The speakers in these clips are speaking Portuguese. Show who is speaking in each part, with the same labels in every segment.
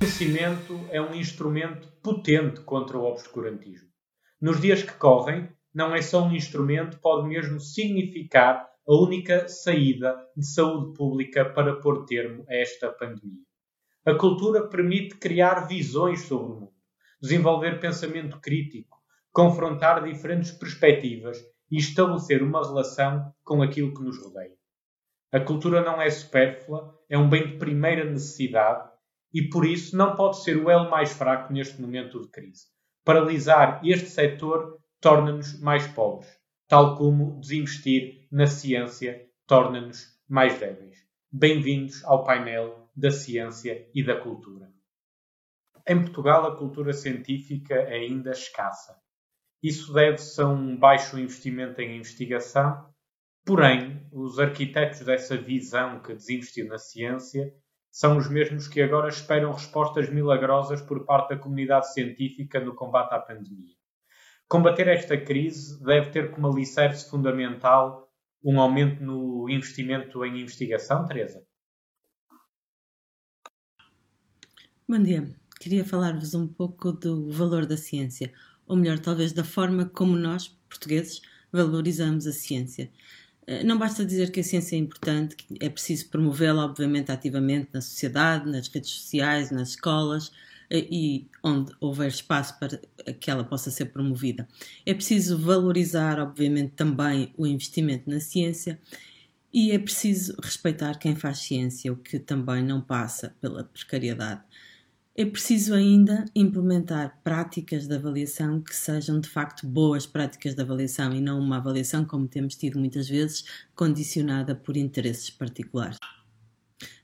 Speaker 1: conhecimento é um instrumento potente contra o obscurantismo. Nos dias que correm, não é só um instrumento, pode mesmo significar a única saída de saúde pública para pôr termo a esta pandemia. A cultura permite criar visões sobre o mundo, desenvolver pensamento crítico, confrontar diferentes perspectivas e estabelecer uma relação com aquilo que nos rodeia. A cultura não é supérflua, é um bem de primeira necessidade e, por isso, não pode ser o elo mais fraco neste momento de crise. Paralisar este setor torna-nos mais pobres, tal como desinvestir na ciência torna-nos mais débeis. Bem-vindos ao painel da ciência e da cultura. Em Portugal, a cultura científica é ainda escassa. Isso deve-se a um baixo investimento em investigação, porém, os arquitetos dessa visão que desinvestiu na ciência são os mesmos que agora esperam respostas milagrosas por parte da comunidade científica no combate à pandemia. Combater esta crise deve ter como alicerce fundamental um aumento no investimento em investigação, Teresa?
Speaker 2: Bom dia. Queria falar-vos um pouco do valor da ciência, ou melhor, talvez da forma como nós, portugueses, valorizamos a ciência. Eh, não basta dizer que a ciência é importante, é preciso promovê-la, obviamente, ativamente na sociedade, nas redes sociais, nas escolas eh, e onde houver espaço para que ela possa ser promovida. É preciso valorizar, obviamente, também o investimento na ciência e é preciso respeitar quem faz ciência, o que também não passa pela precariedade. É preciso ainda implementar práticas de avaliação que sejam de facto boas práticas de avaliação e não uma avaliação, como temos tido muitas vezes, condicionada por interesses particulares.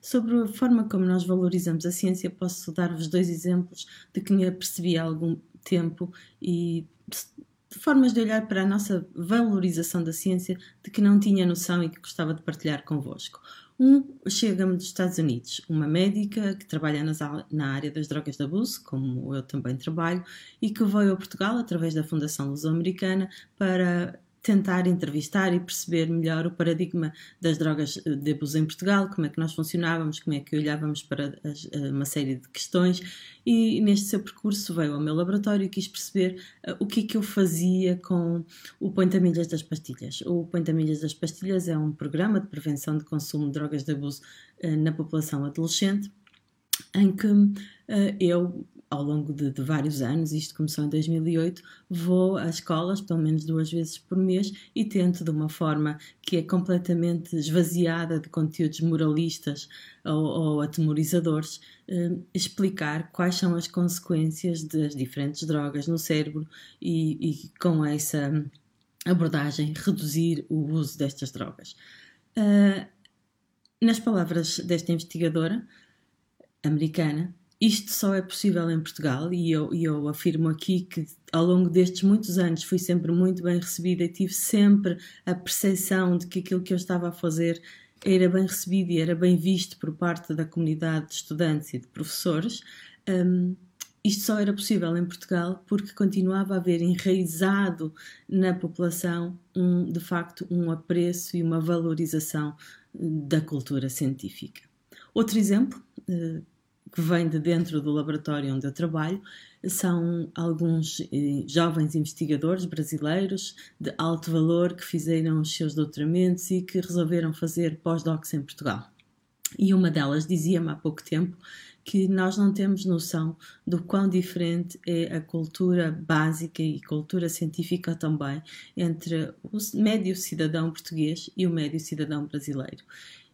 Speaker 2: Sobre a forma como nós valorizamos a ciência, posso dar-vos dois exemplos de que me apercebi há algum tempo e de formas de olhar para a nossa valorização da ciência de que não tinha noção e que gostava de partilhar convosco. Um chega-me dos Estados Unidos, uma médica que trabalha nas, na área das drogas de abuso, como eu também trabalho, e que veio a Portugal através da Fundação Luso-Americana para tentar entrevistar e perceber melhor o paradigma das drogas eh, de abuso em Portugal, como é que nós funcionávamos, como é que olhávamos para as, eh, uma série de questões e neste seu percurso veio ao meu laboratório e quis perceber uh, o que é que eu fazia com o Milhas das pastilhas. O Milhas das pastilhas é um programa de prevenção de consumo de drogas de abuso uh, na população adolescente em que uh, eu ao longo de, de, vários anos, isto começou em 2008, vou às escolas pelo menos duas vezes por mês e tento, de uma forma que é completamente esvaziada de conteúdos moralistas ou, ou atemorizadores, eh, explicar quais são as consequências das diferentes drogas no cérebro e, e com essa abordagem reduzir o uso destas drogas. Uh, nas palavras desta investigadora americana, isto só é possível em Portugal e eu, eu afirmo aqui que ao longo destes muitos anos fui sempre muito bem recebida e tive sempre a percepção de que aquilo que eu estava a fazer era bem recebido e era bem visto por parte da comunidade de estudantes e de professores. Um, isto só era possível em Portugal porque continuava a haver enraizado na população um, de facto um apreço e uma valorização da cultura científica. Outro exemplo, uh, que vem de dentro do laboratório onde eu trabalho, são alguns eh, jovens investigadores brasileiros de alto valor que fizeram os seus doutoramentos e que resolveram fazer pós-docs em Portugal. E uma delas dizia-me há pouco tempo que nós não temos noção do quão diferente é a cultura básica e cultura científica também entre o médio cidadão português e o médio cidadão brasileiro.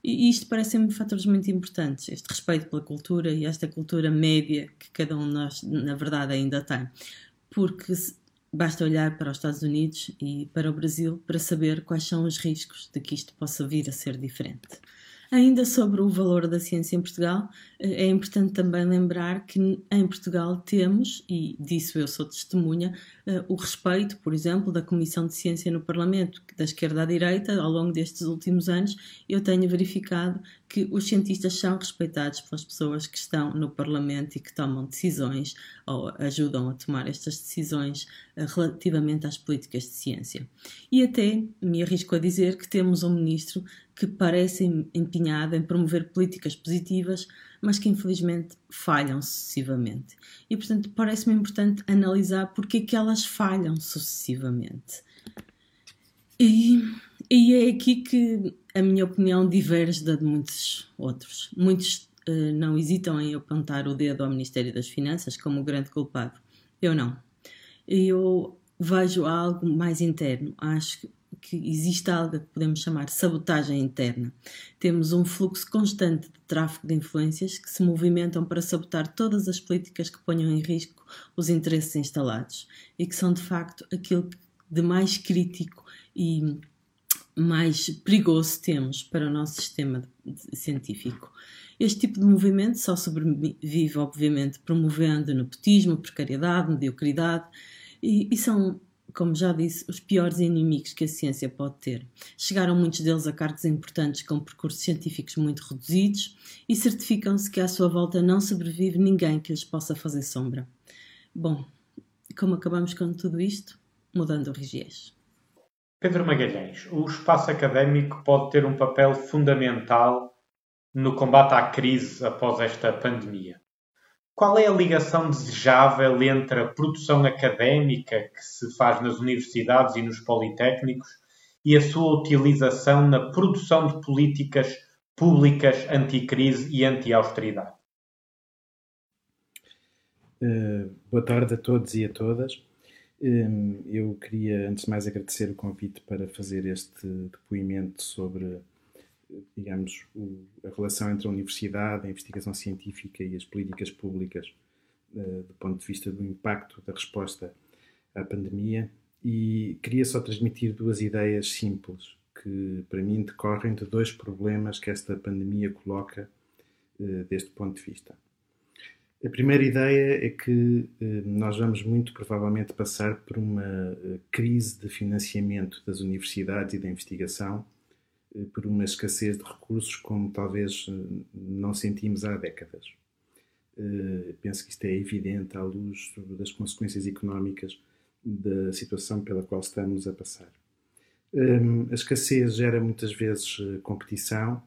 Speaker 2: E isto parece-me fatores muito importantes, este respeito pela cultura e esta cultura média que cada um de nós, na verdade, ainda tem. Porque basta olhar para os Estados Unidos e para o Brasil para saber quais são os riscos de que isto possa vir a ser diferente. Ainda sobre o valor da ciência em Portugal, eh, é importante também lembrar que em Portugal temos, e disso eu sou testemunha, eh, o respeito, por exemplo, da Comissão de Ciência no Parlamento, da esquerda à direita, ao longo destes últimos anos, eu tenho verificado que os cientistas são respeitados pelas pessoas que estão no Parlamento e que tomam decisões ou ajudam a tomar estas decisões relativamente às políticas de ciência. E até me arrisco a dizer que temos um ministro que parece empenhada em promover políticas positivas, mas que infelizmente falham sucessivamente. E, portanto, parece-me importante analisar porque é que elas falham sucessivamente. E, e é aqui que a minha opinião diverge da de muitos outros. Muitos uh, não hesitam em apontar o dedo ao Ministério das Finanças como o grande culpado. Eu não. Eu vejo algo mais interno. Acho que existe algo que podemos chamar de sabotagem interna. Temos um fluxo constante de tráfico de influências que se movimentam para sabotar todas as políticas que ponham em risco os interesses instalados e que são de facto aquilo de mais crítico e mais perigoso temos para o nosso sistema científico. Este tipo de movimento só sobrevive, obviamente, promovendo nepotismo, precariedade, mediocridade e, e são como já disse, os piores inimigos que a ciência pode ter. Chegaram muitos deles a cargos importantes com percursos científicos muito reduzidos e certificam-se que à sua volta não sobrevive ninguém que lhes possa fazer sombra. Bom, como acabamos com tudo isto? Mudando o regiés.
Speaker 1: Pedro Magalhães, o espaço académico pode ter um papel fundamental no combate à crise após esta pandemia. Qual é a ligação desejável entre a produção académica que se faz nas universidades e nos politécnicos e a sua utilização na produção de políticas públicas anti-crise e anti-austeridade?
Speaker 3: Uh, boa tarde a todos e a todas. Eu queria, antes de mais, agradecer o convite para fazer este depoimento sobre digamos, o, a relação entre a universidade, a investigação científica e as políticas públicas uh, do ponto de vista do impacto da resposta à pandemia e queria só transmitir duas ideias simples que para mim decorrem de dois problemas que esta pandemia coloca uh, deste ponto de vista. A primeira ideia é que uh, nós vamos muito provavelmente passar por uma crise de financiamento das universidades e da investigação eh, por uma escassez de recursos como talvez eh, não sentimos há décadas. Eh, penso que isto é evidente à luz das consequências económicas da situação pela qual estamos a passar. A escassez gera muitas vezes competição,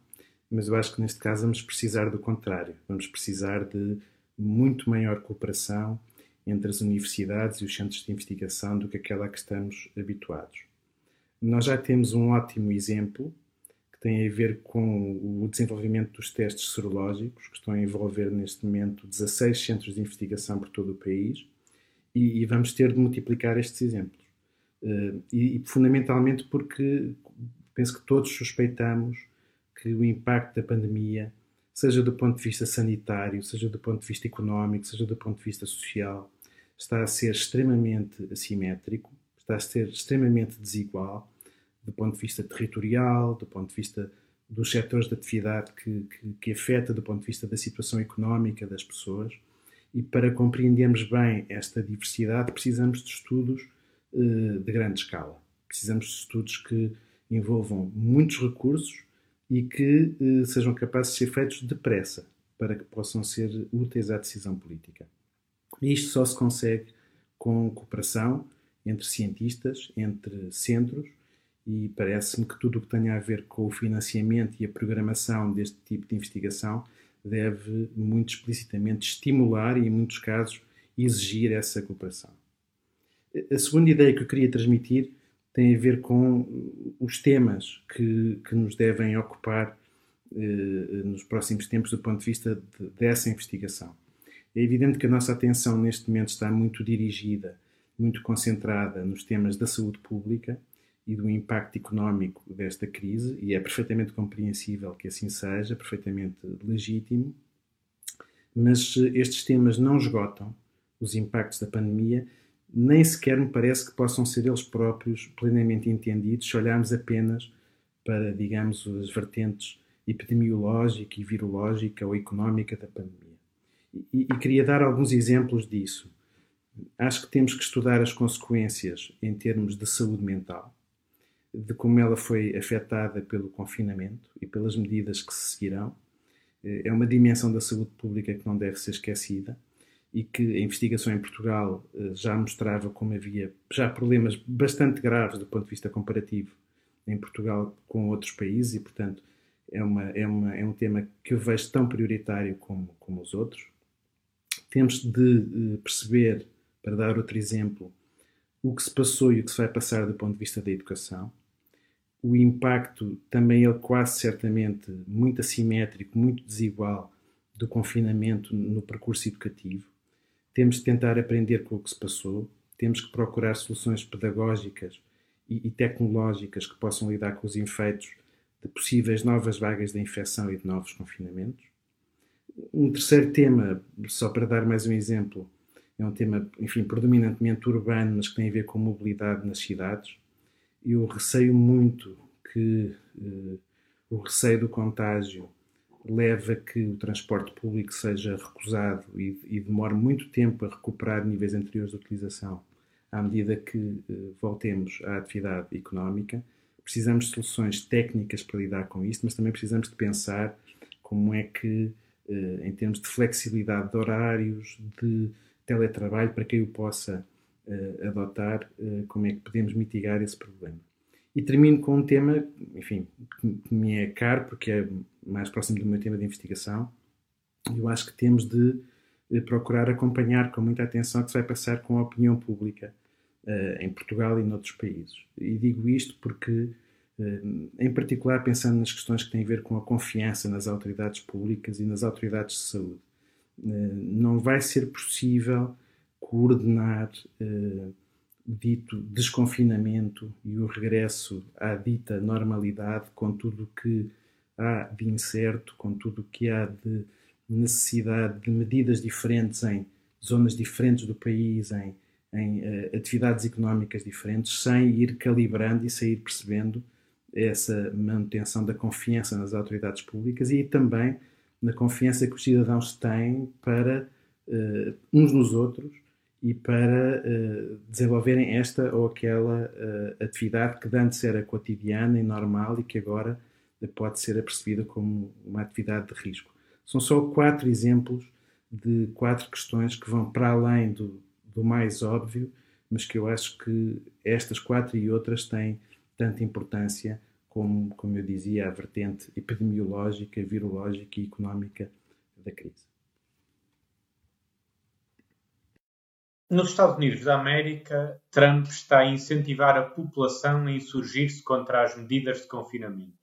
Speaker 3: mas eu acho que neste caso vamos precisar do contrário. Vamos precisar de muito maior cooperação entre as universidades e os centros de investigação do que aquela a que estamos habituados. Nós já temos um ótimo exemplo tem a ver com o desenvolvimento dos testes serológicos, que estão a envolver neste momento 16 centros de investigação por todo o país, e, e vamos ter de multiplicar estes exemplos. Uh, e, e, fundamentalmente porque penso que todos suspeitamos que o impacto da pandemia, seja do ponto de vista sanitário, seja do ponto de vista económico, seja do ponto de vista social, está a ser extremamente assimétrico, está a ser extremamente desigual do ponto de vista territorial, do ponto de vista dos setores de atividade que, que, que, afeta, do ponto de vista da situação económica das pessoas. E para compreendermos bem esta diversidade, precisamos de estudos uh, de grande escala. Precisamos de estudos que envolvam muitos recursos e que uh, sejam capazes de ser feitos depressa, para que possam ser úteis à decisão política. E isto só se consegue com cooperação entre cientistas, entre centros e parece-me que tudo o que tenha a ver com o financiamento e a programação deste tipo de investigação deve muito explicitamente estimular e, em muitos casos, exigir essa cooperação. A segunda ideia que eu queria transmitir tem a ver com os temas que, que nos devem ocupar eh, nos próximos tempos do ponto de vista de, dessa investigação. É evidente que a nossa atenção neste momento está muito dirigida, muito concentrada nos temas da saúde pública, e do impacto económico desta crise, e é perfeitamente compreensível que assim seja, perfeitamente legítimo, mas estes temas não esgotam os impactos da pandemia, nem sequer me parece que possam ser eles próprios plenamente entendidos se olharmos apenas para, digamos, as vertentes epidemiológica e virológica ou económica da pandemia. E, e queria dar alguns exemplos disso. Acho que temos que estudar as consequências em termos de saúde mental de como ela foi afetada pelo confinamento e pelas medidas que se seguirão. Eh, é uma dimensão da saúde pública que não deve ser esquecida e que a investigação em Portugal eh, já mostrava como havia já problemas bastante graves do ponto de vista comparativo em Portugal com outros países e, portanto, é, uma, é, uma, é um tema que eu vejo tão prioritário como, como os outros. Temos de perceber, para dar outro exemplo, o que se passou e o que se vai passar do ponto de vista da educação. O impacto também é quase certamente muito assimétrico, muito desigual do confinamento no percurso educativo. Temos de tentar aprender com o que se passou, temos que procurar soluções pedagógicas e, e tecnológicas que possam lidar com os efeitos de possíveis novas vagas de infecção e de novos confinamentos. Um terceiro tema, só para dar mais um exemplo, é um tema, enfim, predominantemente urbano, mas que tem a ver com mobilidade nas cidades. Eu receio muito que uh, o receio do contágio leve a que o transporte público seja recusado e, e demore muito tempo a recuperar níveis anteriores de utilização à medida que uh, voltemos à atividade económica. Precisamos de soluções técnicas para lidar com isto, mas também precisamos de pensar como é que, uh, em termos de flexibilidade de horários, de teletrabalho, para quem o possa uh, adotar, como é que podemos mitigar esse problema. E termino com um tema, enfim, que me é caro, porque é mais próximo do meu tema de investigação. Eu acho que temos de procurar acompanhar com muita atenção o que se vai passar com a opinião pública uh, em Portugal e noutros países. E digo isto porque, uh, em particular, pensando nas questões que têm a ver com a confiança nas autoridades públicas e nas autoridades de saúde, uh, não vai ser possível coordenar o dito desconfinamento e o regresso à dita normalidade com tudo o que há de incerto, com tudo o que há de necessidade de medidas diferentes em zonas diferentes do país, em em uh, atividades económicas diferentes, sem ir calibrando e sair percebendo essa manutenção da confiança nas autoridades públicas e também na confiança que os cidadãos têm para uh, uns nos outros e para uh, desenvolverem esta ou aquela atividade que antes era cotidiana e normal e que agora pode ser apercebida como uma atividade de risco. São só quatro exemplos de quatro questões que vão para além do, do mais óbvio, mas que eu acho que estas quatro e outras têm tanta importância como, como eu dizia, a vertente epidemiológica, virológica e económica da crise.
Speaker 1: Nos Estados Unidos da América, Trump está a incentivar a população a insurgir-se contra as medidas de confinamento.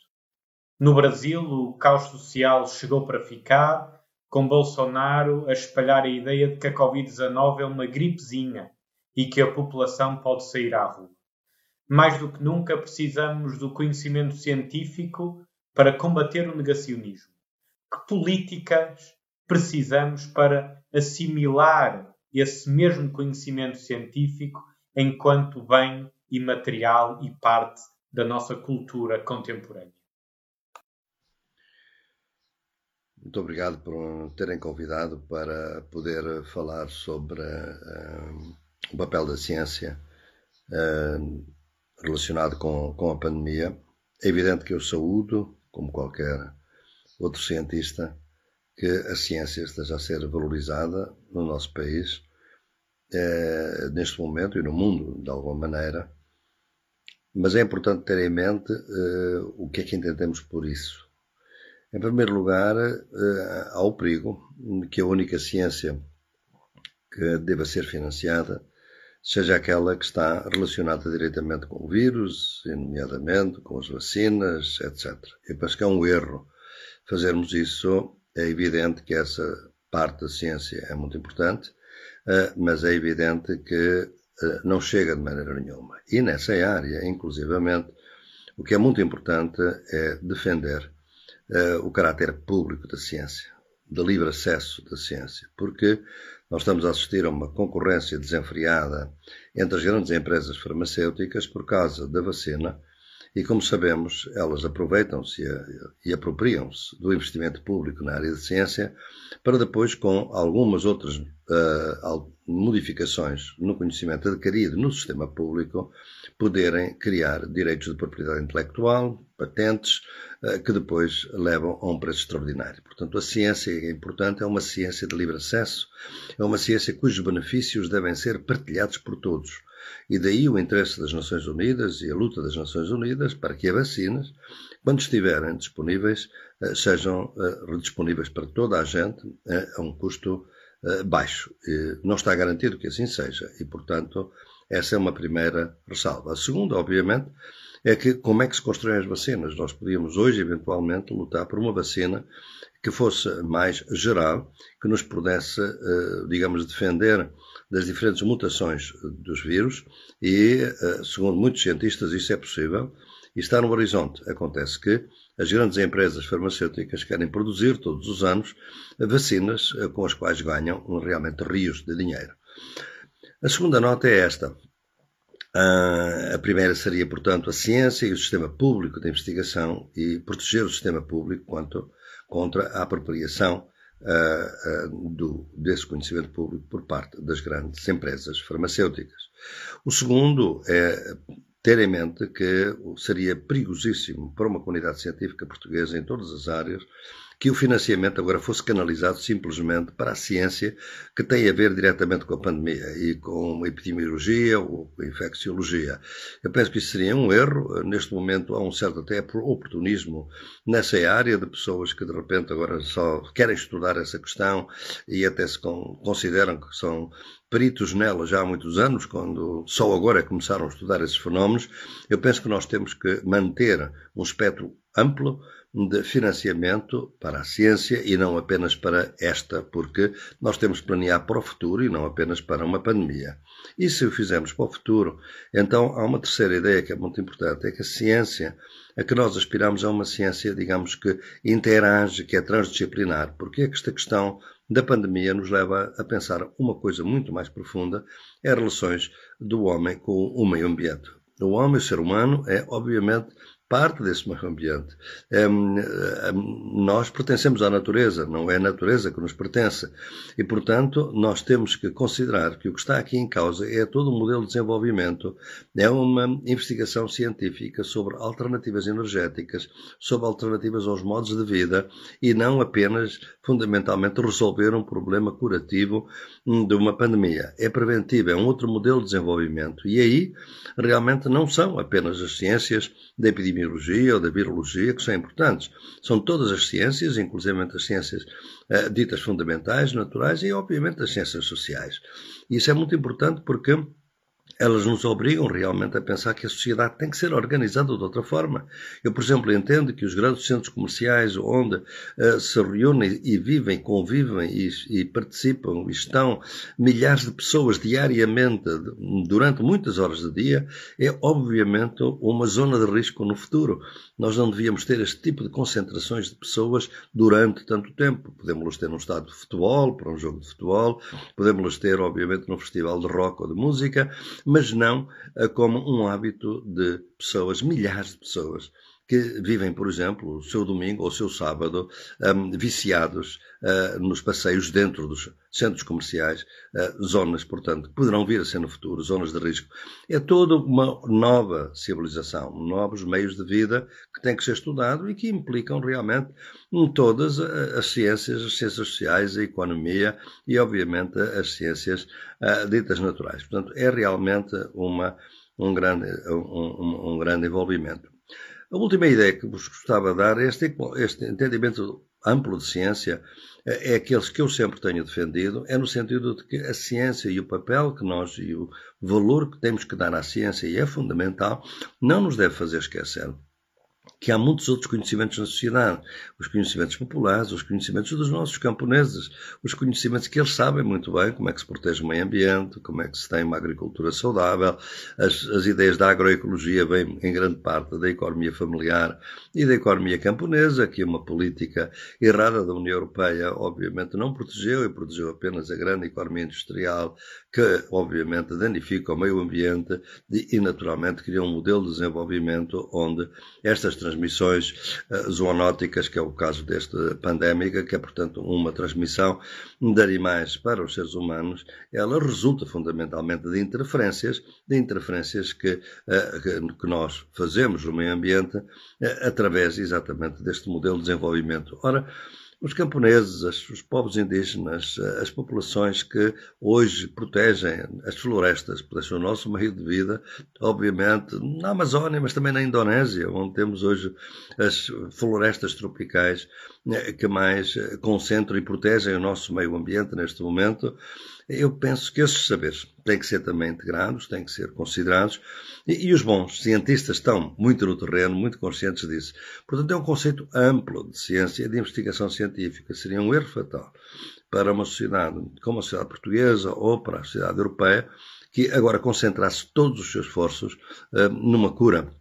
Speaker 1: No Brasil, o caos social chegou para ficar com Bolsonaro a espalhar a ideia de que a Covid-19 é uma gripezinha e que a população pode sair à rua. Mais do que nunca, precisamos do conhecimento científico para combater o negacionismo. Que políticas precisamos para assimilar esse mesmo conhecimento científico enquanto bem imaterial e parte da nossa cultura contemporânea?
Speaker 4: Muito obrigado por terem convidado para poder falar sobre uh, o papel da ciência uh, relacionado com, com a pandemia. É evidente que eu saúdo, como qualquer outro cientista, que a ciência esteja a ser valorizada no nosso país, uh, neste momento e no mundo, de alguma maneira. Mas é importante ter em mente o que é que entendemos por isso em primeiro lugar, eh, há o perigo que a única ciência que deva ser financiada seja aquela que está relacionada diretamente com o vírus, nomeadamente com as vacinas, etc. Eu penso que é um erro fazermos isso. É evidente que essa parte da ciência é muito importante, eh, mas é evidente que eh, não chega de maneira nenhuma. E nessa área, inclusivamente, o que é muito importante é defender uh, o caráter público da ciência, de livre acesso da ciência, porque nós estamos a assistir a uma concorrência desenfreada entre as grandes empresas farmacêuticas por causa da vacina e, como sabemos, elas aproveitam-se e apropriam-se do investimento público na área de ciência para depois, com algumas outras uh, modificações no conhecimento adquirido no sistema público, poderem criar direitos de propriedade intelectual, patentes, uh, que depois levam a um preço extraordinário. Portanto, a ciência é importante, é uma ciência de livre acesso, é uma ciência cujos benefícios devem ser partilhados por todos E daí o interesse das Nações Unidas e a luta das Nações Unidas para que as vacinas, quando estiverem disponíveis, eh, sejam eh, disponíveis para toda a gente eh, a um custo baixo. Não está garantido que assim seja e, portanto, essa é uma primeira ressalva. A segunda, obviamente, é que como é que se constroem as vacinas? Nós podíamos hoje, eventualmente, lutar por uma vacina que fosse mais geral, que nos pudesse, eh, digamos, defender das diferentes mutações dos vírus e, eh, segundo muitos cientistas, isso é possível e está no horizonte. Acontece que as grandes empresas farmacêuticas querem produzir todos os anos vacinas eh, com as quais ganham realmente rios de dinheiro. A segunda nota é esta. Uh, a primeira seria, portanto, a ciência e o sistema público de investigação e proteger o sistema público quanto contra a apropriação uh, uh, do, desse conhecimento público por parte das grandes empresas farmacêuticas. O segundo é ter em mente que seria perigosíssimo para uma comunidade científica portuguesa em todas as áreas que o financiamento agora fosse canalizado simplesmente para a ciência que tem a ver diretamente com a pandemia e com a epidemiologia ou a infecciologia. Eu penso que isso seria um erro. Neste momento há um certo até oportunismo nessa área de pessoas que de repente agora só querem estudar essa questão e até se consideram que são peritos nela já há muitos anos, quando só agora começaram a estudar esses fenómenos. Eu penso que nós temos que manter um espectro amplo de financiamento para a ciência e não apenas para esta, porque nós temos que planear para o futuro e não apenas para uma pandemia. E se o fizermos para o futuro, então há uma terceira ideia que é muito importante, é que a ciência a que nós aspiramos é uma ciência, digamos que interage, que é transdisciplinar, porque é que esta questão da pandemia nos leva a pensar uma coisa muito mais profunda, é relações do homem com o meio ambiente. O homem, o ser humano, é obviamente parte desse meio ambiente. É, é, nós pertencemos à natureza, não é a natureza que nos pertence. E, portanto, nós temos que considerar que o que está aqui em causa é todo um modelo de desenvolvimento, é uma investigação científica sobre alternativas energéticas, sobre alternativas aos modos de vida e não apenas, fundamentalmente, resolver um problema curativo hum, de uma pandemia. É preventivo, é um outro modelo de desenvolvimento. E aí, realmente, não são apenas as ciências da epidemiologia epidemiologia ou da virologia, que são importantes. São todas as ciências, inclusive as ciências uh, ditas fundamentais, naturais e, obviamente, as ciências sociais. Isso é muito importante porque elas nos obrigam realmente a pensar que a sociedade tem que ser organizada de outra forma. Eu, por exemplo, entendo que os grandes centros comerciais onde uh, se reúnem e vivem, convivem e, e, participam e estão milhares de pessoas diariamente, durante muitas horas de dia, é obviamente uma zona de risco no futuro. Nós não devíamos ter este tipo de concentrações de pessoas durante tanto tempo. Podemos ter num estado de futebol, para um jogo de futebol, podemos ter, obviamente, num festival de rock ou de música, mas não eh, como um hábito de pessoas, milhares de pessoas, que vivem, por exemplo, o seu domingo ou o seu sábado um, viciados uh, nos passeios dentro dos centros comerciais, uh, zonas, portanto, que poderão vir a ser no futuro, zonas de risco. É toda uma nova civilização, novos meios de vida que têm que ser estudados e que implicam realmente todas as ciências, as ciências sociais, a economia e, obviamente, as ciências uh, ditas naturais. Portanto, é realmente uma, um, grande, um, um grande envolvimento. A última ideia que vos gostava de dar é este, este entendimento amplo de ciência é aqueles que eu sempre tenho defendido, é no sentido de que a ciência e o papel que nós e o valor que temos que dar à ciência e é fundamental, não nos deve fazer esquecer que há muitos outros conhecimentos na sociedade. Os conhecimentos populares, os conhecimentos dos nossos camponeses, os conhecimentos que eles sabem muito bem como é que se protege o meio ambiente, como é que se tem uma agricultura saudável. As, as ideias da agroecologia vêm em grande parte da economia familiar e da economia camponesa, que é uma política errada da União Europeia, obviamente não protegeu e protegeu apenas a grande economia industrial, que obviamente danifica o meio ambiente e, naturalmente cria um modelo de desenvolvimento onde estas transmissões uh, zoonóticas, que é o caso desta pandémica, que é portanto uma transmissão de animais para os seres humanos, ela resulta fundamentalmente de interferências, de interferências que, uh, que nós fazemos no meio ambiente uh, através exatamente deste modelo de desenvolvimento. Ora, os camponeses, os povos indígenas, as populações que hoje protegem as florestas, protegem o nosso meio de vida, obviamente, na Amazónia, mas também na Indonésia, onde temos hoje as florestas tropicais eh, que mais eh, concentram e protegem o nosso meio ambiente neste momento. Eu penso que esses saberes têm que ser também integrados, têm que ser considerados, e, e, os bons cientistas estão muito no terreno, muito conscientes disso. Portanto, é um conceito amplo de ciência e de investigação científica. Seria um erro fatal para uma sociedade como a sociedade portuguesa ou para a sociedade europeia que agora concentrasse todos os seus esforços uh, numa cura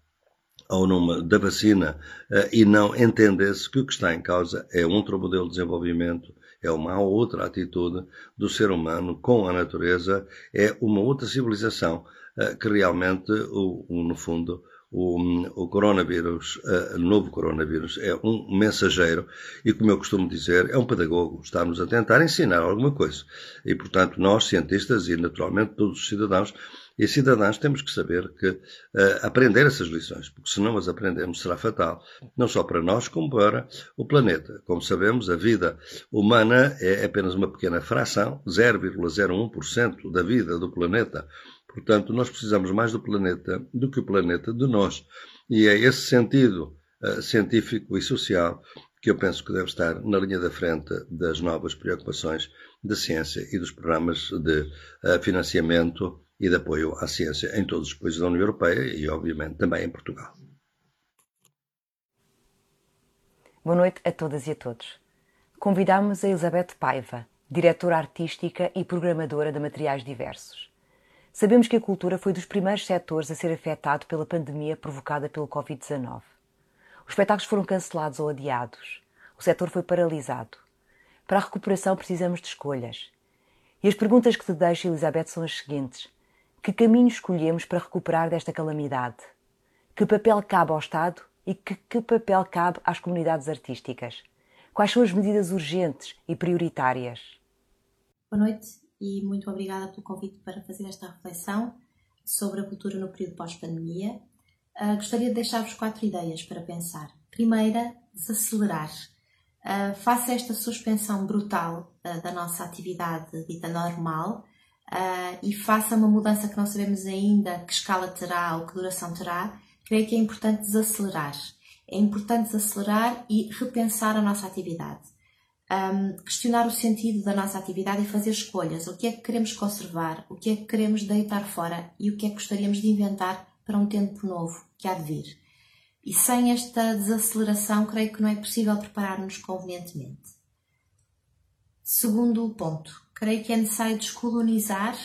Speaker 4: ou numa, da vacina uh, e não entendesse que o que está em causa é um outro modelo de desenvolvimento, é uma outra atitude do ser humano com a natureza, é uma outra civilização uh, que realmente, no fundo, o, o coronavírus, o novo coronavírus, é um mensageiro e, como eu costumo dizer, é um pedagogo. Está-nos a tentar ensinar alguma coisa. E, portanto, nós, cientistas e, naturalmente, todos os cidadãos, e cidadãos temos que saber que uh, aprender essas lições, porque se não as aprendemos será fatal, não só para nós como para o planeta. Como sabemos, a vida humana é apenas uma pequena fração, 0,01% da vida do planeta. Portanto, nós precisamos mais do planeta do que o planeta de nós. E é esse sentido uh, científico e social que eu penso que deve estar na linha da frente das novas preocupações da ciência e dos programas de uh, financiamento e de apoio à ciência em todos os países da União Europeia e, obviamente, também em Portugal.
Speaker 5: Boa noite a todas e a todos. Convidamos a Elizabeth Paiva, diretora artística e programadora de materiais diversos. Sabemos que a cultura foi dos primeiros setores a ser afetado pela pandemia provocada pelo Covid-19. Os espetáculos foram cancelados ou adiados. O setor foi paralisado. Para a recuperação precisamos de escolhas. E as perguntas que te deixo, Elizabeth, são as seguintes. Que caminho escolhemos para recuperar desta calamidade? Que papel cabe ao Estado e que, que papel cabe às comunidades artísticas? Quais são as medidas urgentes e prioritárias?
Speaker 6: Boa noite e muito obrigada pelo convite para fazer esta reflexão sobre a cultura no período pós-pandemia. Uh, gostaria de deixar-vos quatro ideias para pensar. Primeira, desacelerar. Uh, face a esta suspensão brutal uh, da nossa atividade dita normal e face a uma mudança que não sabemos ainda que escala terá ou que duração terá, creio que é importante desacelerar. É importante desacelerar e repensar a nossa atividade um, questionar o sentido da nossa atividade e fazer escolhas. O que é que queremos conservar, o que é que queremos deitar fora e o que é que gostaríamos de inventar para um tempo novo que há de vir. E sem esta desaceleração, creio que não é possível preparar-nos convenientemente. Segundo ponto, creio que é necessário descolonizar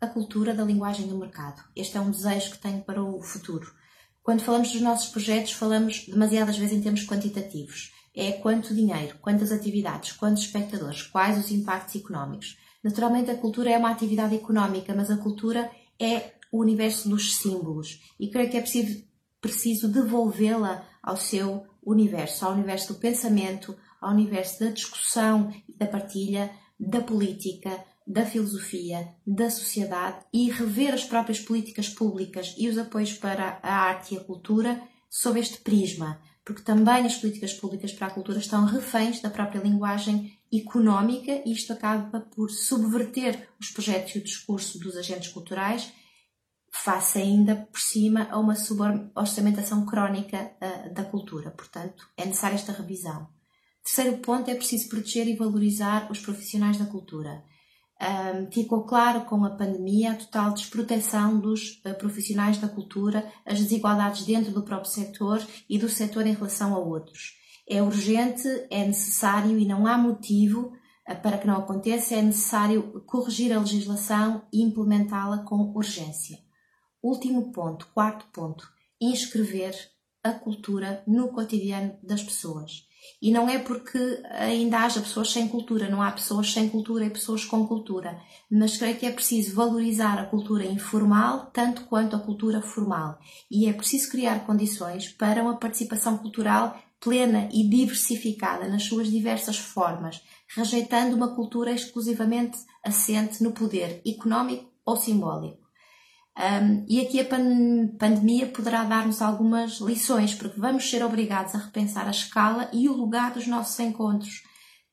Speaker 6: a cultura da linguagem do mercado. Este é um desejo que tenho para o futuro. Quando falamos dos nossos projetos, falamos demasiadas vezes em termos quantitativos é quanto dinheiro, quantas atividades, quantos espectadores, quais os impactos económicos. Naturalmente, a cultura é uma atividade económica, mas a cultura é o universo dos símbolos e creio que é preciso, preciso devolvê-la ao seu universo, ao universo do pensamento, ao universo da discussão e da partilha, da política, da filosofia, da sociedade e rever as próprias políticas públicas e os apoios para a arte e a cultura sob este prisma porque também as políticas públicas para a cultura estão reféns da própria linguagem económica e isto acaba por subverter os projetos e o discurso dos agentes culturais, face ainda por cima a uma suborçamentação crónica uh, da cultura. Portanto, é necessária esta revisão. Terceiro ponto, é preciso proteger e valorizar os profissionais da cultura um, ficou claro com a pandemia a total desproteção dos uh, profissionais da cultura, as desigualdades dentro do próprio setor e do setor em relação a outros. É urgente, é necessário e não há motivo uh, para que não aconteça, é necessário corrigir a legislação e implementá-la com urgência. Último ponto, quarto ponto, inscrever a cultura no cotidiano das pessoas. E não é porque ainda haja pessoas sem cultura, não há pessoas sem cultura e pessoas com cultura, mas creio que é preciso valorizar a cultura informal tanto quanto a cultura formal. E é preciso criar condições para uma participação cultural plena e diversificada nas suas diversas formas, rejeitando uma cultura exclusivamente assente no poder económico ou simbólico. Um, e aqui a pan pandemia poderá dar-nos algumas lições, porque vamos ser obrigados a repensar a escala e o lugar dos nossos encontros.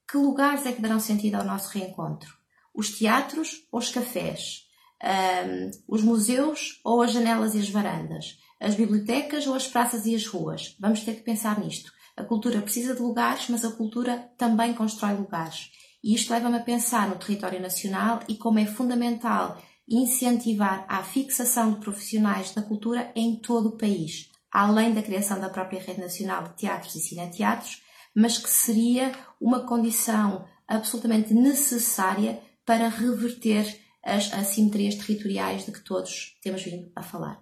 Speaker 6: Que lugares é que darão sentido ao nosso reencontro? Os teatros ou os cafés? Um, os museus ou as janelas e as varandas? As bibliotecas ou as praças e as ruas? Vamos ter que pensar nisto. A cultura precisa de lugares, mas a cultura também constrói lugares. E isto leva-me a pensar no território nacional e como é fundamental incentivar a fixação de profissionais da cultura em todo o país, além da criação da própria rede nacional de teatros e cineteatros, mas que seria uma condição absolutamente necessária para reverter as assimetrias territoriais de que todos temos vindo a falar.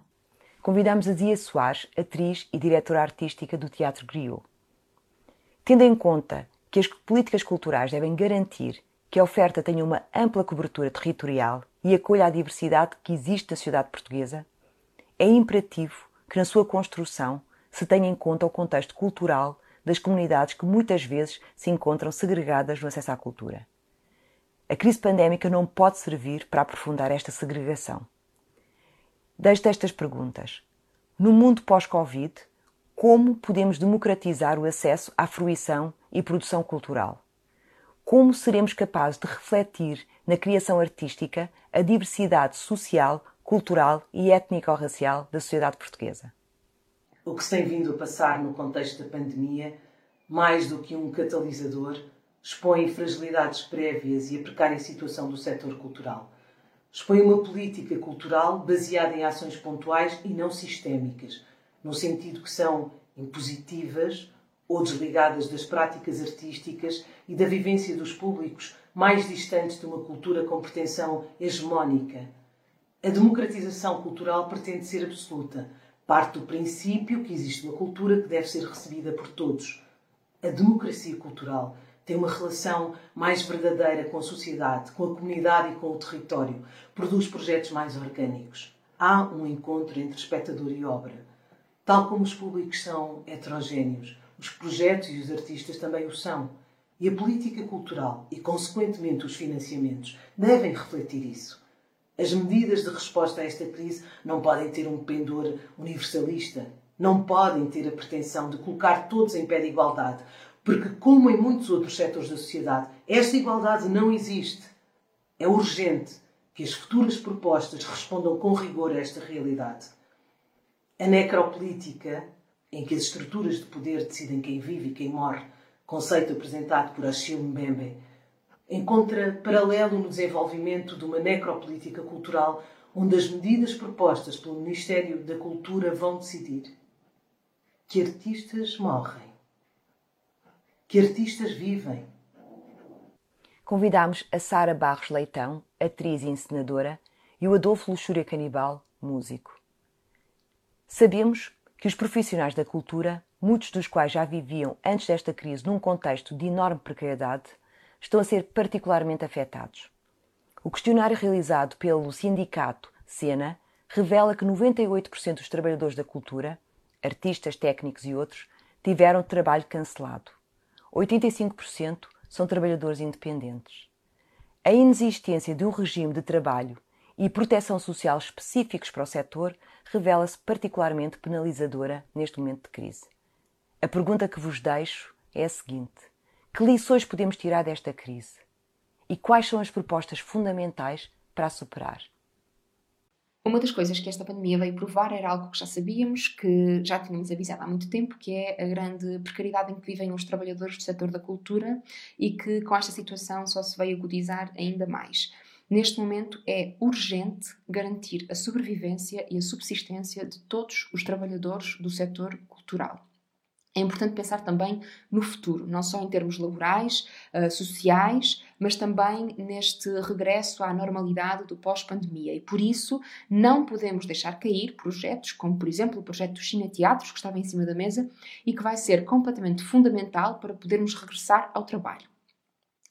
Speaker 5: Convidamos a Zia Soares, atriz e diretora artística do Teatro Griot. Tendo em conta que as políticas culturais devem garantir que a oferta tenha uma ampla cobertura territorial e acolha a diversidade que existe na sociedade portuguesa, é imperativo que na sua construção se tenha em conta o contexto cultural das comunidades que muitas vezes se encontram segregadas no acesso à cultura. A crise pandémica não pode servir para aprofundar esta segregação. Deixo estas perguntas. No mundo pós-Covid, como podemos democratizar o acesso à fruição e produção cultural? Como seremos capazes de refletir na criação artística a diversidade social, cultural e étnico-racial da sociedade portuguesa?
Speaker 7: O que se tem vindo a passar no contexto da pandemia, mais do que um catalisador, expõe fragilidades prévias e a precária situação do setor cultural. Expõe uma política cultural baseada em ações pontuais e não sistémicas, no sentido que são impositivas ou desligadas das práticas artísticas e da vivência dos públicos mais distantes de uma cultura com pretensão hegemónica. A democratização cultural pretende ser absoluta. Parte do princípio que existe uma cultura que deve ser recebida por todos. A democracia cultural tem uma relação mais verdadeira com a sociedade, com a comunidade e com o território. Produz projetos mais orgânicos. Há um encontro entre espectador e obra. Tal como os públicos são heterogêneos, os projetos e os artistas também o são. E a política cultural e, consequentemente, os financiamentos devem refletir isso. As medidas de resposta a esta crise não podem ter um pendor universalista, não podem ter a pretensão de colocar todos em pé de igualdade, porque, como em muitos outros setores da sociedade, esta igualdade não existe. É urgente que as futuras propostas respondam com rigor a esta realidade. A necropolítica, em que as estruturas de poder decidem quem vive e quem morre, conceito apresentado por Achille Mbembe, encontra paralelo no desenvolvimento de uma necropolítica cultural onde as medidas propostas pelo Ministério da Cultura vão decidir que artistas morrem, que artistas vivem.
Speaker 5: Convidámos a Sara Barros Leitão, atriz e encenadora, e o Adolfo Luxúria Canibal, músico. Sabemos que os profissionais da cultura, muitos dos quais já viviam antes desta crise num contexto de enorme precariedade, estão a ser particularmente afetados. O questionário realizado pelo sindicato Sena revela que 98% dos trabalhadores da cultura, artistas, técnicos e outros, tiveram trabalho cancelado. 85% são trabalhadores independentes. A inexistência de um regime de trabalho e proteção social específicos para o setor revela-se particularmente penalizadora neste momento de crise. A pergunta que vos deixo é a seguinte: que lições podemos tirar desta crise? E quais são as propostas fundamentais para a superar?
Speaker 8: Uma das coisas que esta pandemia veio provar era algo que já sabíamos, que já tínhamos avisado há muito tempo, que é a grande precariedade em que vivem os trabalhadores do setor da cultura e que com esta situação só se veio agudizar ainda mais. Neste momento é urgente garantir a sobrevivência e a subsistência de todos os trabalhadores do setor cultural. É importante pensar também no futuro, não só em termos laborais, uh, sociais, mas também neste regresso à normalidade do pós-pandemia. E por isso não podemos deixar cair projetos, como por exemplo o projeto dos cineteatros, que estava em cima da mesa e que vai ser completamente fundamental para podermos regressar ao trabalho.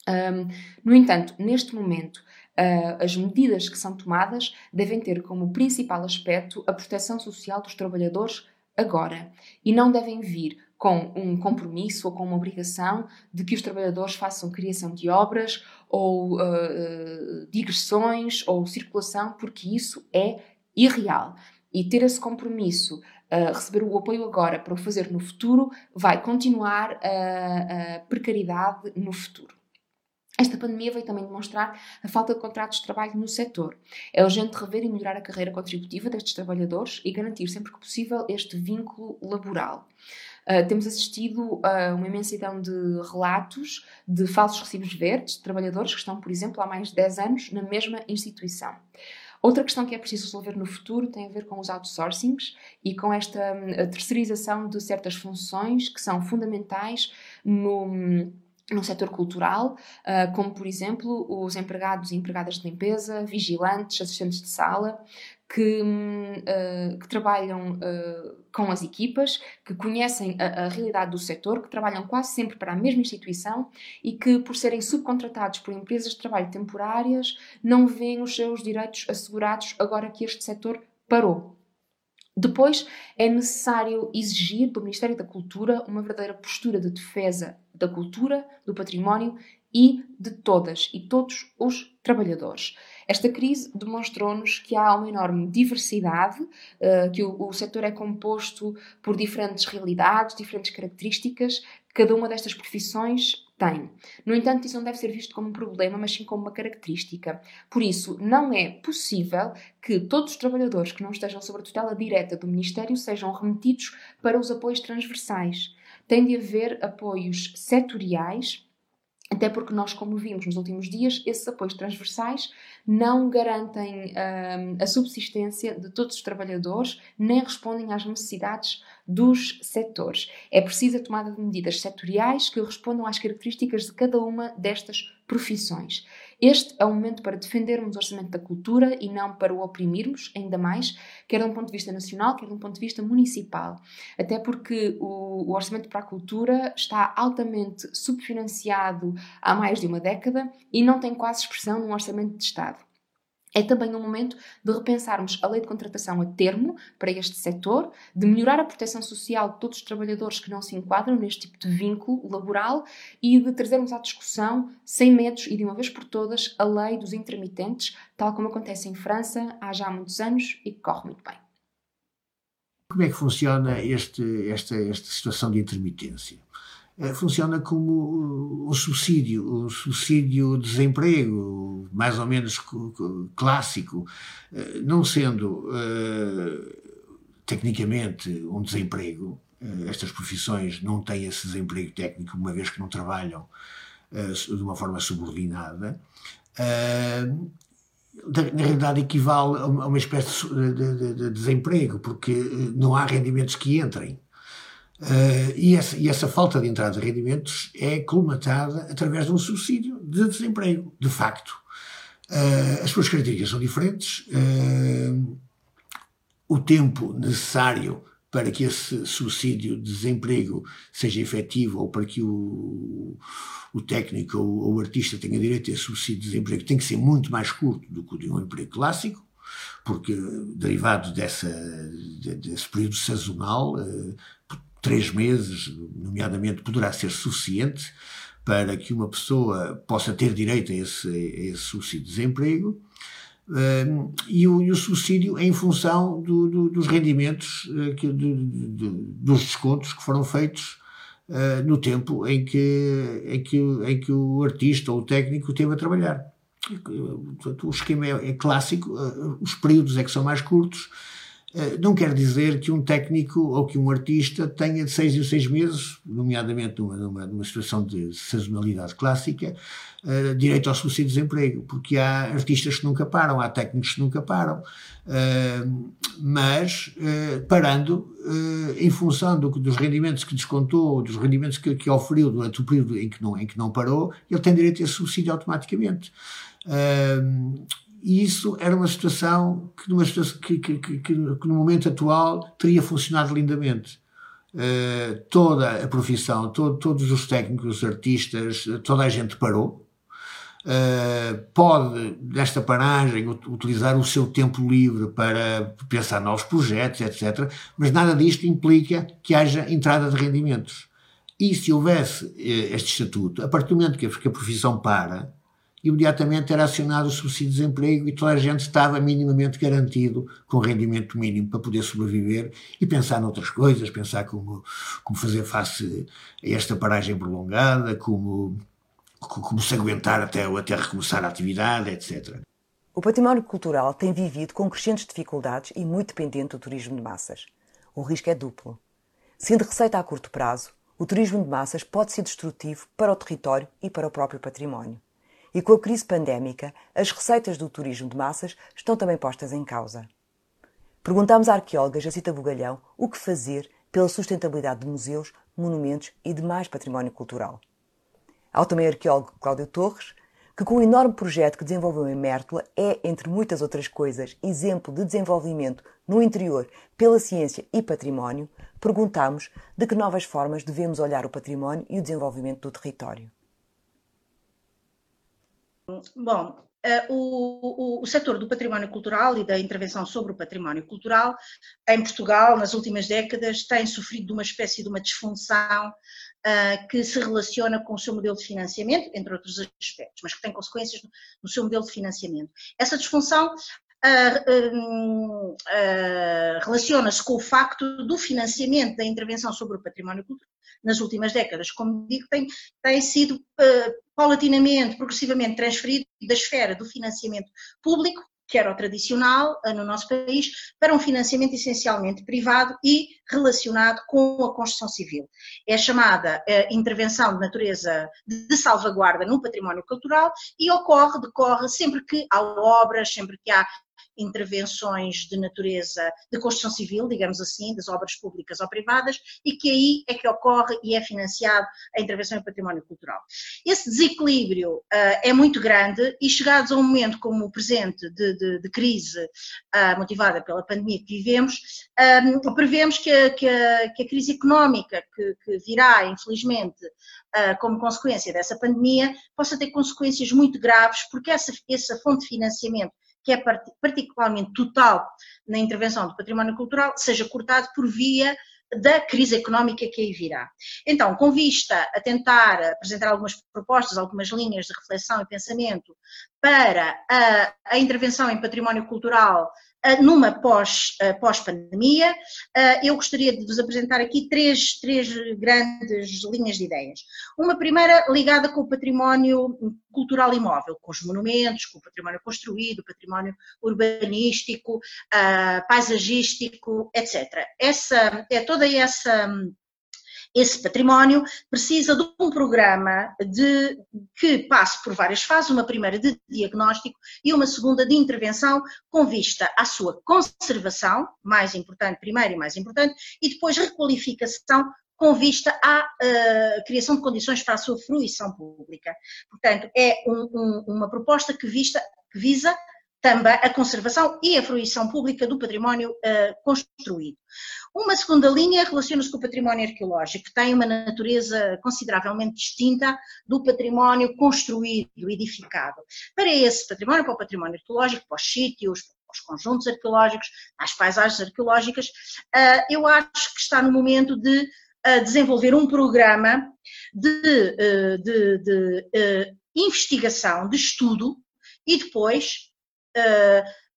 Speaker 8: Um, no entanto, neste momento, Uh, as medidas que são tomadas devem ter como principal aspecto a proteção social dos trabalhadores agora e não devem vir com um compromisso ou com uma obrigação de que os trabalhadores façam criação de obras ou uh, digressões ou circulação, porque isso é irreal. E ter esse compromisso, uh, receber o apoio agora para o fazer no futuro, vai continuar a, a precariedade no futuro. Esta pandemia veio também demonstrar a falta de contratos de trabalho no setor. É urgente rever e melhorar a carreira contributiva destes trabalhadores e garantir sempre que possível este vínculo laboral. Uh, temos assistido a uma imensidão de relatos de falsos recibos verdes de trabalhadores que estão, por exemplo, há mais de 10 anos na mesma instituição. Outra questão que é preciso resolver no futuro tem a ver com os outsourcings e com esta hum, terceirização de certas funções que são fundamentais no hum, no setor cultural, uh, como por exemplo os empregados e empregadas de limpeza, vigilantes, assistentes de sala, que, uh, que trabalham uh, com as equipas, que conhecem a, a, realidade do setor, que trabalham quase sempre para a mesma instituição e que, por serem subcontratados por empresas de trabalho temporárias, não veem os seus direitos assegurados agora que este setor parou. Depois, é necessário exigir do Ministério da Cultura uma verdadeira postura de defesa da cultura, do património e de todas e todos os trabalhadores. Esta crise demonstrou-nos que há uma enorme diversidade, uh, que o setor é composto por diferentes realidades, diferentes características, cada uma destas profissões tem. No entanto, isso não deve ser visto como um problema, mas sim como uma característica. Por isso, não é possível que todos os trabalhadores que não estejam sob a tutela direta do Ministério sejam remetidos para os apoios transversais. Tem de haver apoios setoriais até porque nós, como vimos nos últimos dias, esses apoios transversais não garantem hum, a subsistência de todos os trabalhadores, nem respondem às necessidades dos setores. É preciso a tomada de medidas setoriais que respondam às características de cada uma destas profissões. Este é o momento para defendermos o orçamento da cultura e não para o oprimirmos, ainda mais, quer de um ponto de vista nacional, quer de um ponto de vista municipal. Até porque o, o orçamento para a cultura está altamente subfinanciado há mais de uma década e não tem quase expressão num orçamento de Estado. É também um momento de repensarmos a lei de contratação a termo para este setor, de melhorar a proteção social de todos os trabalhadores que não se enquadram neste tipo de vínculo laboral e de trazermos à discussão, sem medos e de uma vez por todas, a lei dos intermitentes, tal como acontece em França há já muitos anos e que corre muito bem.
Speaker 9: Como é que funciona este, esta, esta situação de intermitência? Eh, funciona como o subsídio, o subsídio de desemprego, mais ou menos clássico, eh, não sendo eh, tecnicamente um desemprego, estas profissões não têm esse desemprego técnico, uma vez que não trabalham de uma forma subordinada, na realidade equivale a uma espécie de desemprego, porque não há rendimentos que entrem. Uh, e, essa, e, essa, falta de entrada de rendimentos é colmatada através de um subsídio de desemprego, de facto. Uh, as suas características são diferentes. Uh, o tempo necessário para que esse subsídio de desemprego seja efetivo ou para que o, o técnico ou o artista tenha direito a esse subsídio de desemprego tem que ser muito mais curto do que o de um emprego clássico porque derivado dessa, desse período sazonal, três meses, nomeadamente, poderá ser suficiente para que uma pessoa possa ter direito a esse, a esse subsídio de desemprego. Um, e, o, e, o, subsídio em função do, do, dos rendimentos, uh, que, dos descontos que foram feitos uh, no tempo em que, em, que, em que o artista ou o técnico teve a trabalhar. O esquema é, é clássico, uh, os períodos é que são mais curtos, eh, não quer dizer que um técnico ou que um artista tenha de seis em seis meses, nomeadamente numa, numa, numa situação de sazonalidade clássica, uh, direito ao subsídio de desemprego, porque há artistas que nunca param, há técnicos que nunca param, uh, mas uh, parando em função do, dos rendimentos que descontou, dos rendimentos que, que oferiu durante o período em que não, em que não parou, ele tem direito a esse subsídio automaticamente. E isso era uma situação que, numa situação que, que, que, que no momento atual teria funcionado lindamente. Uh, toda a profissão, todo, todos os técnicos, os artistas, toda a gente parou. Uh, pode, nesta paragem, utilizar o seu tempo livre para pensar novos projetos, etc. Mas nada disto implica que haja entrada de rendimentos. E se houvesse uh, este estatuto, a partir do momento que a profissão para, imediatamente era acionado o subsídio de desemprego e toda a gente estava minimamente garantido com rendimento mínimo para poder sobreviver e pensar noutras coisas, pensar como, como fazer face a esta paragem prolongada, como como se aguentar até, até recomeçar a atividade, etc.
Speaker 5: O património cultural tem vivido com crescentes dificuldades e muito dependente do turismo de massas. O risco é duplo. Sendo receita a curto prazo, o turismo de massas pode ser destrutivo para o território e para o próprio património. E com a crise pandémica, as receitas do turismo de massas estão também postas em causa. Perguntámos à arqueóloga Jacita Bugalhão o que fazer pela sustentabilidade de museus, monumentos e demais património cultural. Ao também arqueólogo Cláudio Torres, que com o enorme projeto que desenvolveu em Mértola é, entre muitas outras coisas, exemplo de desenvolvimento no interior pela ciência e património, perguntámos de que novas formas devemos olhar o património e o desenvolvimento do território.
Speaker 10: Bom, uh, o, o, o setor do património cultural e da intervenção sobre o património cultural em Portugal, nas últimas décadas, tem sofrido de uma espécie de uma disfunção uh, que se relaciona com o seu modelo de financiamento, entre outros aspectos, mas que tem consequências no, no seu modelo de financiamento. Essa disfunção Uh, uh, relaciona-se com o facto do financiamento da intervenção sobre o património cultural nas últimas décadas, como digo, tem, tem sido uh, paulatinamente, progressivamente transferido da esfera do financiamento público, que era o tradicional uh, no nosso país, para um financiamento essencialmente privado e relacionado com a construção civil. É chamada uh, intervenção de natureza de salvaguarda no património cultural e ocorre, decorre sempre que há obras, sempre que há intervenções de natureza de construção civil, digamos assim, das obras públicas ou privadas, e que aí é que ocorre e é financiado a intervenção em património cultural. Esse desequilíbrio uh, é muito grande e chegados a um momento como o presente de, de, de crise uh, motivada pela pandemia que vivemos, um, prevemos que a, que, a, que a, crise económica que, que virá, infelizmente, uh, como consequência dessa pandemia, possa ter consequências muito graves, porque essa, essa fonte de financiamento que é particularmente total na intervenção do património cultural, seja cortado por via da crise económica que aí virá. Então, com vista a tentar apresentar algumas propostas, algumas linhas de reflexão e pensamento para a, a intervenção em património cultural numa pós-pandemia, pós eu gostaria de vos apresentar aqui três, três grandes linhas de ideias. Uma primeira ligada com o património cultural imóvel, com os monumentos, com o património construído, património urbanístico, paisagístico, etc. Essa, é toda essa esse património precisa de um programa de, que passe por várias fases, uma primeira de diagnóstico e uma segunda de intervenção com vista à sua conservação, mais importante, primeiro e mais importante, e depois requalificação com vista à uh, criação de condições para a sua fruição pública. Portanto, é um, um, uma proposta que, vista, que visa também a conservação e a fruição pública do património uh, construído. Uma segunda linha relaciona-se com o património arqueológico, que tem uma natureza consideravelmente distinta do património construído, edificado. Para esse património, para o património arqueológico, para os sítios, para os conjuntos arqueológicos, as paisagens arqueológicas, uh, eu acho que está no momento de uh, desenvolver um programa de, de, de investigação, de estudo e depois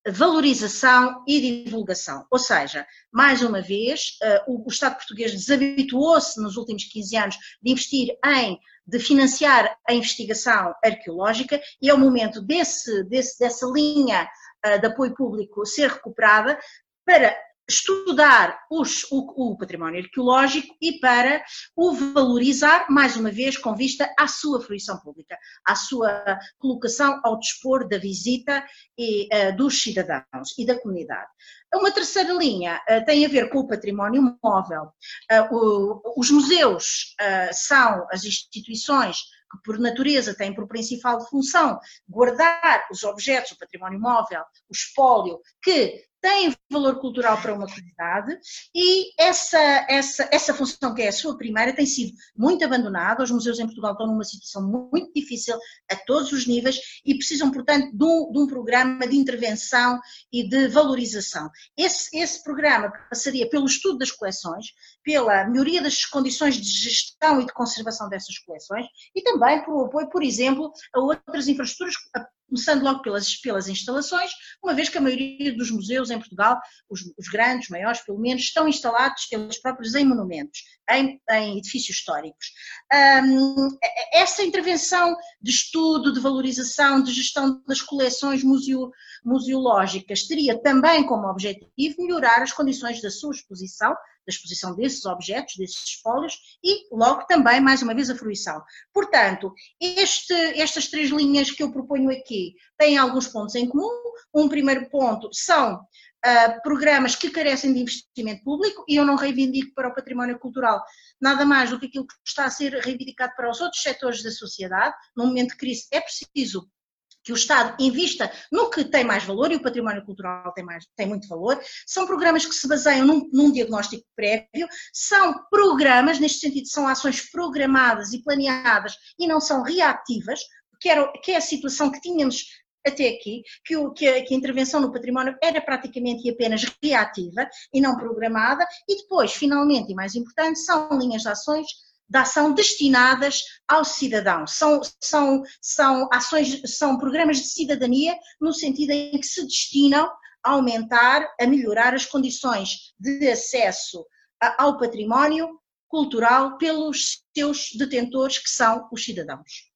Speaker 10: valorização e divulgação. Ou seja, mais uma vez, o, Estado português desabituou-se nos últimos 15 anos de investir em, de financiar a investigação arqueológica e é o momento desse, desse, dessa linha de apoio público ser recuperada para estudar os, o, o, património arqueológico e para o valorizar, mais uma vez, com vista à sua fruição pública, à sua colocação ao dispor da visita e, uh, dos cidadãos e da comunidade. Uma terceira linha uh, tem a ver com o património móvel. Uh, o, os museus são as instituições que por natureza têm por principal função guardar os objetos, o património móvel, o espólio, que têm valor cultural para uma comunidade e essa, essa, essa função, que é a sua primeira, tem sido muito abandonada. Os museus em Portugal estão numa situação muito difícil a todos os níveis e precisam, portanto, de um, de um programa de intervenção e de valorização. Esse, esse programa passaria pelo estudo das coleções, pela melhoria das condições de gestão e de conservação dessas coleções e também por apoio, por exemplo, a outras infraestruturas começando logo pelas, pelas instalações, uma vez que a maioria dos museus em Portugal, os, os grandes, maiores pelo menos, estão instalados eles próprios em monumentos, em, em edifícios históricos. Um, essa intervenção de estudo, de valorização, de gestão das coleções museo, museológicas teria também como objetivo melhorar as condições da sua exposição, da exposição desses objetos, desses espólios e logo também, mais uma vez, a fruição. Portanto, este, estas três linhas que eu proponho aqui têm alguns pontos em comum. Um primeiro ponto são Uh, programas que carecem de investimento público e eu não reivindico para o património cultural nada mais do que aquilo que está a ser reivindicado para os outros setores da sociedade. No momento de crise é preciso que o Estado invista no que tem mais valor, e o património cultural tem, mais, tem muito valor, são programas que se baseiam num, num diagnóstico prévio, são programas, neste sentido, são ações programadas e planeadas e não são reativas, que, era, que é a situação que tínhamos até aqui, que, o, que, a, que, a, intervenção no património era praticamente e apenas reativa e não programada, e depois, finalmente, e mais importante, são linhas de ações de ação destinadas ao cidadão. São, são, são ações, são programas de cidadania no sentido em que se destinam a aumentar, a melhorar as condições de acesso ao património cultural pelos seus detentores, que são os cidadãos.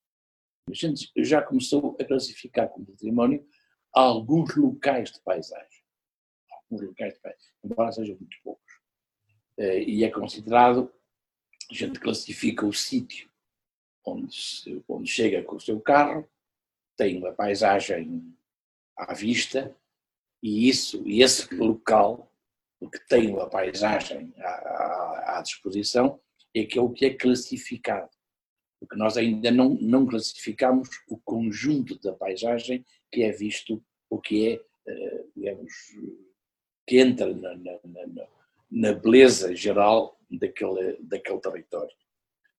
Speaker 11: A gente já começou a classificar como património alguns locais de paisagem. Alguns locais de paisagem, embora sejam muito poucos. Eh, e é considerado a gente classifica o sítio onde, onde chega com o seu carro, tem uma paisagem à vista, e isso, e esse local, que tem uma paisagem à, à, à disposição, é que é o que é classificado. Porque nós ainda não, não classificamos o conjunto da paisagem que é visto, o que é, eh, digamos, que entra na, na, na, na beleza geral daquele, daquele território.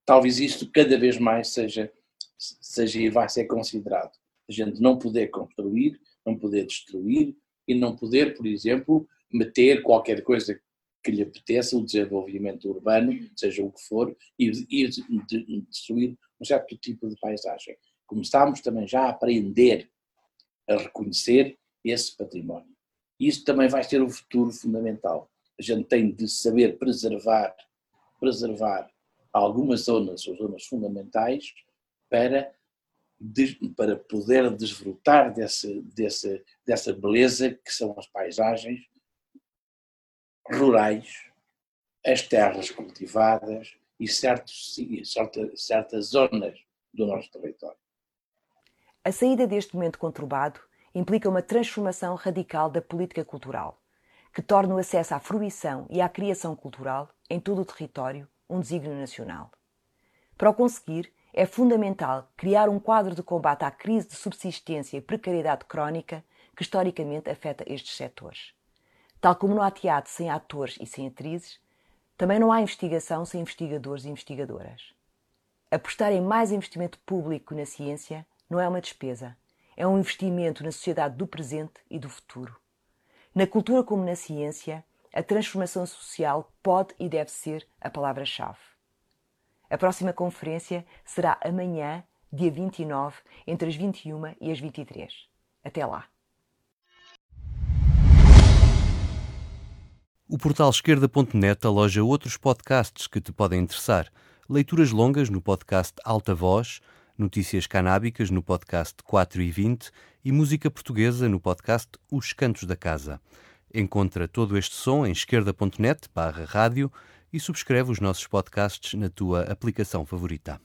Speaker 11: Talvez isto cada vez mais seja, seja e vai ser considerado. A gente não poder construir, não poder destruir e não poder, por exemplo, meter qualquer coisa que lhe apeteça, o desenvolvimento urbano, seja o que for, e, e destruir um certo tipo de paisagem. Começámos também já a aprender a reconhecer esse património. Isso também vai ser o futuro fundamental a gente tem de saber preservar, preservar algumas zonas, ou zonas fundamentais, para, para poder desfrutar desse, desse, dessa beleza que são as paisagens rurais, as terras cultivadas e certos, certas, certas zonas do nosso território.
Speaker 5: A saída deste momento conturbado implica uma transformação radical da política cultural que torna o acesso à fruição e à criação cultural em todo o território um desígnio nacional. Para o conseguir, é fundamental criar um quadro de combate à crise de subsistência e precariedade crónica que historicamente afeta estes setores. Tal como não há teatro sem atores e sem atrizes, também não há investigação sem investigadores e investigadoras. Apostar em mais investimento público na ciência não é uma despesa, é um investimento na sociedade do presente e do futuro. Na cultura como na ciência, a transformação social pode e deve ser a palavra-chave. A próxima conferência será amanhã, dia 29, entre as 21 e as 23. Até lá.
Speaker 12: O portal esquerda.net aloja outros podcasts que te podem interessar. Leituras longas no podcast Alta Voz, notícias canábicas no podcast 4 e 20 e música portuguesa no podcast Os Cantos da Casa. Encontra todo este som em esquerda.net barra rádio e subscreve os nossos podcasts na tua aplicação favorita.